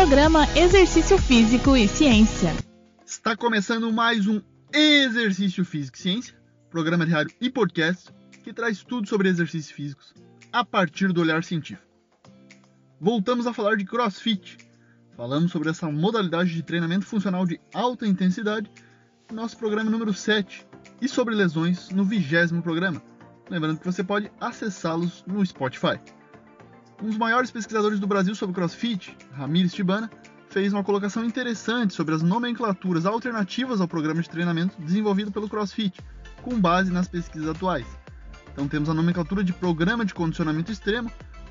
Programa Exercício Físico e Ciência. Está começando mais um Exercício Físico e Ciência, programa diário e podcast que traz tudo sobre exercícios físicos a partir do olhar científico. Voltamos a falar de CrossFit. Falamos sobre essa modalidade de treinamento funcional de alta intensidade no nosso programa número 7 e sobre lesões no vigésimo programa. Lembrando que você pode acessá-los no Spotify. Um dos maiores pesquisadores do Brasil sobre CrossFit, Ramires Tibana, fez uma colocação interessante sobre as nomenclaturas alternativas ao programa de treinamento desenvolvido pelo CrossFit, com base nas pesquisas atuais. Então temos a nomenclatura de programa de condicionamento extremo,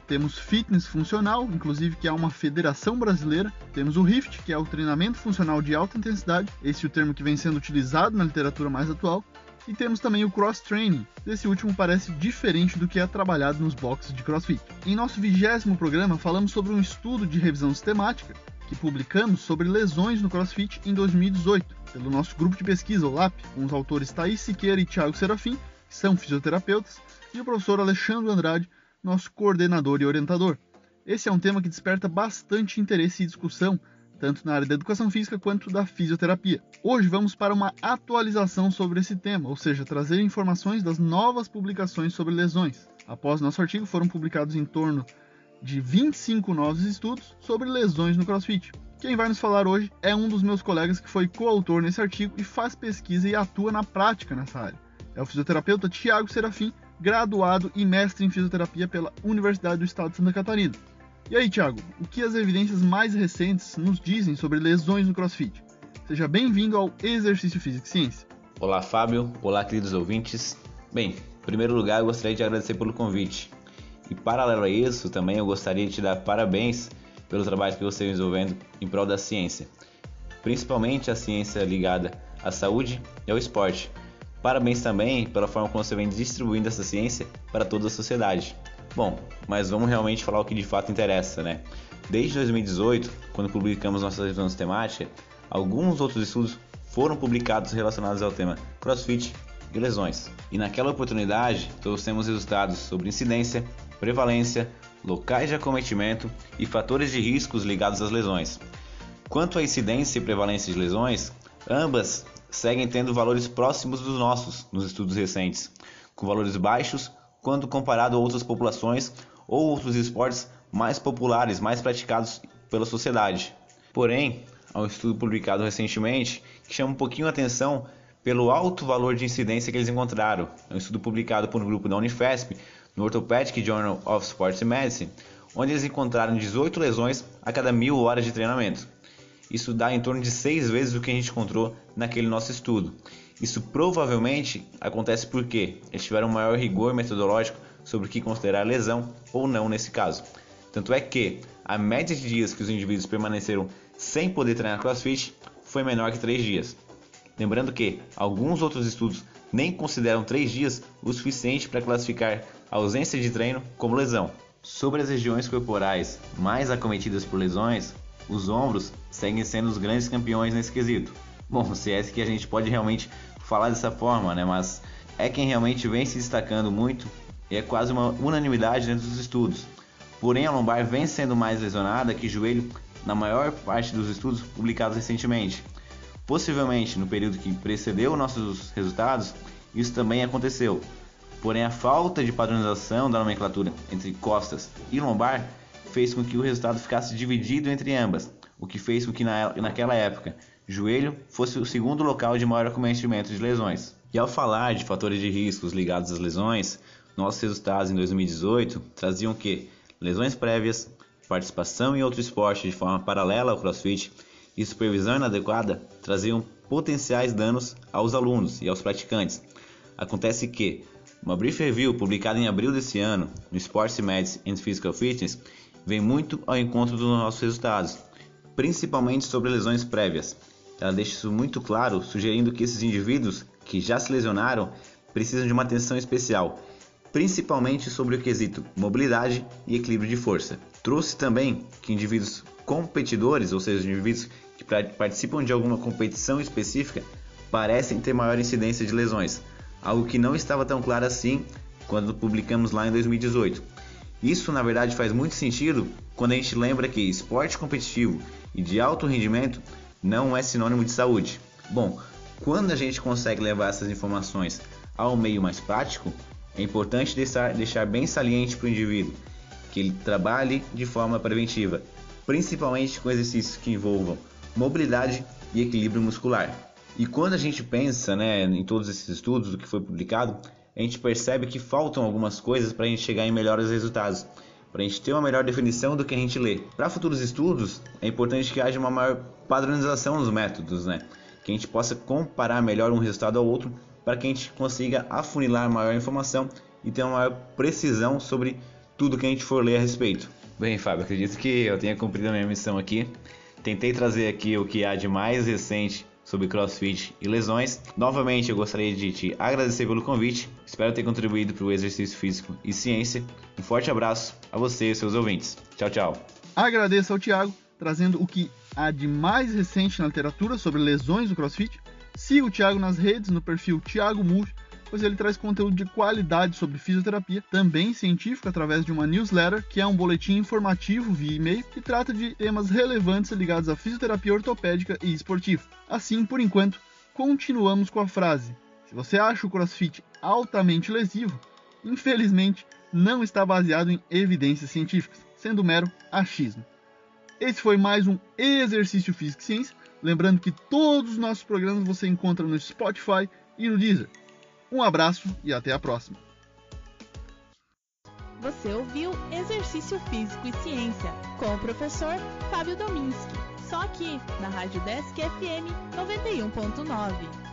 temos fitness funcional, inclusive que é uma federação brasileira, temos o RIFT, que é o treinamento funcional de alta intensidade, esse é o termo que vem sendo utilizado na literatura mais atual, e temos também o cross training. Esse último parece diferente do que é trabalhado nos boxes de CrossFit. Em nosso vigésimo programa falamos sobre um estudo de revisão sistemática que publicamos sobre lesões no CrossFit em 2018, pelo nosso grupo de pesquisa, o LAP, com os autores Thaís Siqueira e Thiago Serafim, que são fisioterapeutas, e o professor Alexandre Andrade, nosso coordenador e orientador. Esse é um tema que desperta bastante interesse e discussão tanto na área da educação física quanto da fisioterapia. Hoje vamos para uma atualização sobre esse tema, ou seja, trazer informações das novas publicações sobre lesões. Após nosso artigo, foram publicados em torno de 25 novos estudos sobre lesões no CrossFit. Quem vai nos falar hoje é um dos meus colegas que foi coautor nesse artigo e faz pesquisa e atua na prática nessa área. É o fisioterapeuta Tiago Serafim, graduado e mestre em fisioterapia pela Universidade do Estado de Santa Catarina. E aí, Thiago, o que as evidências mais recentes nos dizem sobre lesões no CrossFit? Seja bem-vindo ao Exercício Físico e Ciência. Olá, Fábio. Olá, queridos ouvintes. Bem, em primeiro lugar, eu gostaria de agradecer pelo convite. E paralelo a isso, também eu gostaria de te dar parabéns pelo trabalho que você vem desenvolvendo em prol da ciência, principalmente a ciência ligada à saúde e ao esporte. Parabéns também pela forma como você vem distribuindo essa ciência para toda a sociedade. Bom, mas vamos realmente falar o que de fato interessa, né? Desde 2018, quando publicamos nossa revisão sistemática, alguns outros estudos foram publicados relacionados ao tema CrossFit e lesões. E naquela oportunidade, trouxemos resultados sobre incidência, prevalência, locais de acometimento e fatores de riscos ligados às lesões. Quanto à incidência e prevalência de lesões, ambas seguem tendo valores próximos dos nossos nos estudos recentes, com valores baixos quando comparado a outras populações ou outros esportes mais populares, mais praticados pela sociedade. Porém, há um estudo publicado recentemente que chama um pouquinho a atenção pelo alto valor de incidência que eles encontraram. É um estudo publicado por um grupo da Unifesp no Orthopedic Journal of Sports Medicine, onde eles encontraram 18 lesões a cada mil horas de treinamento. Isso dá em torno de seis vezes o que a gente encontrou naquele nosso estudo. Isso provavelmente acontece porque eles tiveram um maior rigor metodológico sobre o que considerar lesão ou não nesse caso. Tanto é que a média de dias que os indivíduos permaneceram sem poder treinar CrossFit foi menor que 3 dias. Lembrando que alguns outros estudos nem consideram 3 dias o suficiente para classificar a ausência de treino como lesão. Sobre as regiões corporais mais acometidas por lesões, os ombros seguem sendo os grandes campeões nesse quesito. Bom, se é que a gente pode realmente falar dessa forma, né? Mas é quem realmente vem se destacando muito e é quase uma unanimidade dentro dos estudos. Porém, a lombar vem sendo mais lesionada que joelho na maior parte dos estudos publicados recentemente. Possivelmente no período que precedeu nossos resultados, isso também aconteceu. Porém, a falta de padronização da nomenclatura entre costas e lombar fez com que o resultado ficasse dividido entre ambas, o que fez com que na, naquela época joelho fosse o segundo local de maior acometimento de lesões. E ao falar de fatores de riscos ligados às lesões, nossos resultados em 2018 traziam que lesões prévias, participação em outro esporte de forma paralela ao CrossFit e supervisão inadequada traziam potenciais danos aos alunos e aos praticantes. Acontece que uma brief review publicada em abril desse ano no Sports Medicine and Physical Fitness vem muito ao encontro dos nossos resultados, principalmente sobre lesões prévias, ela deixa isso muito claro, sugerindo que esses indivíduos que já se lesionaram precisam de uma atenção especial, principalmente sobre o quesito mobilidade e equilíbrio de força. Trouxe também que indivíduos competidores, ou seja, indivíduos que participam de alguma competição específica, parecem ter maior incidência de lesões, algo que não estava tão claro assim quando publicamos lá em 2018. Isso, na verdade, faz muito sentido quando a gente lembra que esporte competitivo e de alto rendimento não é sinônimo de saúde. Bom, quando a gente consegue levar essas informações ao meio mais prático, é importante deixar, deixar bem saliente para o indivíduo que ele trabalhe de forma preventiva, principalmente com exercícios que envolvam mobilidade e equilíbrio muscular. E quando a gente pensa né, em todos esses estudos, do que foi publicado, a gente percebe que faltam algumas coisas para a gente chegar em melhores resultados, para a gente ter uma melhor definição do que a gente lê. Para futuros estudos, é importante que haja uma maior padronização nos métodos, né? que a gente possa comparar melhor um resultado ao outro, para que a gente consiga afunilar maior informação e ter uma maior precisão sobre tudo que a gente for ler a respeito. Bem, Fábio, acredito que eu tenha cumprido a minha missão aqui. Tentei trazer aqui o que há de mais recente sobre crossfit e lesões. Novamente, eu gostaria de te agradecer pelo convite. Espero ter contribuído para o exercício físico e ciência. Um forte abraço a você e seus ouvintes. Tchau, tchau. Agradeço ao Thiago, trazendo o que há de mais recente na literatura sobre lesões do crossfit. Siga o Thiago nas redes, no perfil Thiago Murcho, pois ele traz conteúdo de qualidade sobre fisioterapia, também científico, através de uma newsletter, que é um boletim informativo via e-mail, que trata de temas relevantes ligados à fisioterapia ortopédica e esportiva. Assim, por enquanto, continuamos com a frase: se você acha o crossfit altamente lesivo, infelizmente não está baseado em evidências científicas, sendo mero achismo. Esse foi mais um Exercício Físico e Ciência. Lembrando que todos os nossos programas você encontra no Spotify e no Deezer. Um abraço e até a próxima. Você ouviu Exercício Físico e Ciência com o professor Fábio Dominski. Só aqui na Rádio Desk FM 91.9.